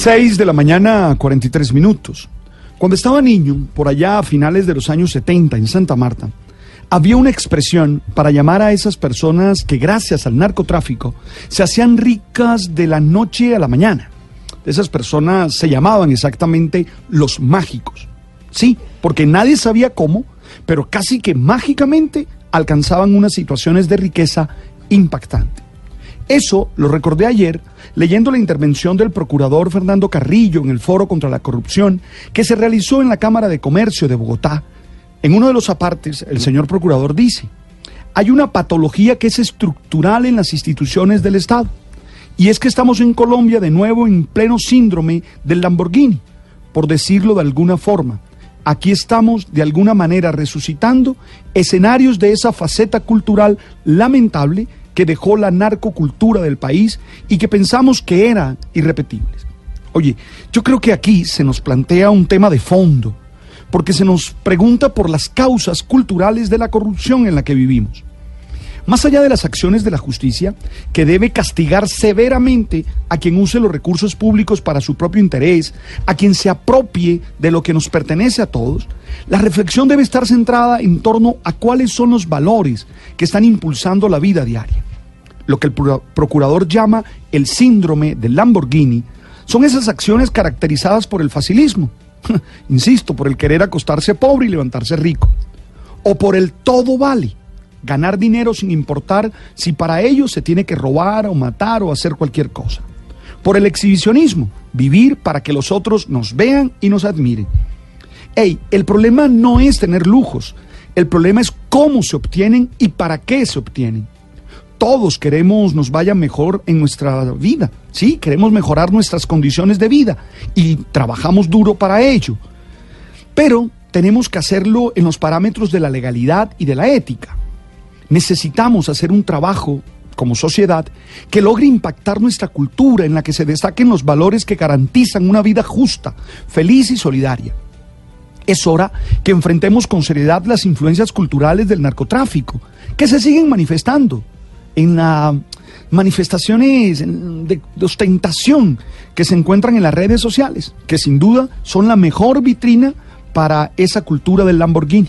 6 de la mañana, 43 minutos. Cuando estaba niño, por allá a finales de los años 70 en Santa Marta, había una expresión para llamar a esas personas que gracias al narcotráfico se hacían ricas de la noche a la mañana. Esas personas se llamaban exactamente los mágicos. Sí, porque nadie sabía cómo, pero casi que mágicamente alcanzaban unas situaciones de riqueza impactante. Eso lo recordé ayer leyendo la intervención del procurador Fernando Carrillo en el Foro contra la Corrupción que se realizó en la Cámara de Comercio de Bogotá. En uno de los apartes, el señor procurador dice, hay una patología que es estructural en las instituciones del Estado. Y es que estamos en Colombia de nuevo en pleno síndrome del Lamborghini, por decirlo de alguna forma. Aquí estamos de alguna manera resucitando escenarios de esa faceta cultural lamentable que dejó la narcocultura del país y que pensamos que eran irrepetibles. Oye, yo creo que aquí se nos plantea un tema de fondo, porque se nos pregunta por las causas culturales de la corrupción en la que vivimos. Más allá de las acciones de la justicia, que debe castigar severamente a quien use los recursos públicos para su propio interés, a quien se apropie de lo que nos pertenece a todos, la reflexión debe estar centrada en torno a cuáles son los valores que están impulsando la vida diaria. Lo que el procurador llama el síndrome del Lamborghini son esas acciones caracterizadas por el facilismo, insisto, por el querer acostarse pobre y levantarse rico, o por el todo vale ganar dinero sin importar si para ello se tiene que robar o matar o hacer cualquier cosa. Por el exhibicionismo, vivir para que los otros nos vean y nos admiren. Ey, el problema no es tener lujos, el problema es cómo se obtienen y para qué se obtienen. Todos queremos nos vaya mejor en nuestra vida, sí, queremos mejorar nuestras condiciones de vida y trabajamos duro para ello. Pero tenemos que hacerlo en los parámetros de la legalidad y de la ética necesitamos hacer un trabajo como sociedad que logre impactar nuestra cultura en la que se destaquen los valores que garantizan una vida justa, feliz y solidaria. Es hora que enfrentemos con seriedad las influencias culturales del narcotráfico, que se siguen manifestando en las manifestaciones de, ostentación que se encuentran en las redes sociales, que sin duda son la mejor vitrina para esa cultura del Lamborghini.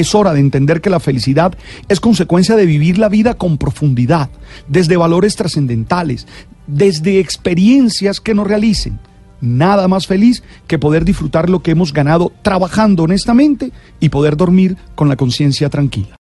Es hora de entender que la felicidad es consecuencia de vivir la vida con profundidad, desde valores trascendentales, desde experiencias que nos realicen. Nada más feliz que poder disfrutar lo que hemos ganado trabajando honestamente y poder dormir con la conciencia tranquila.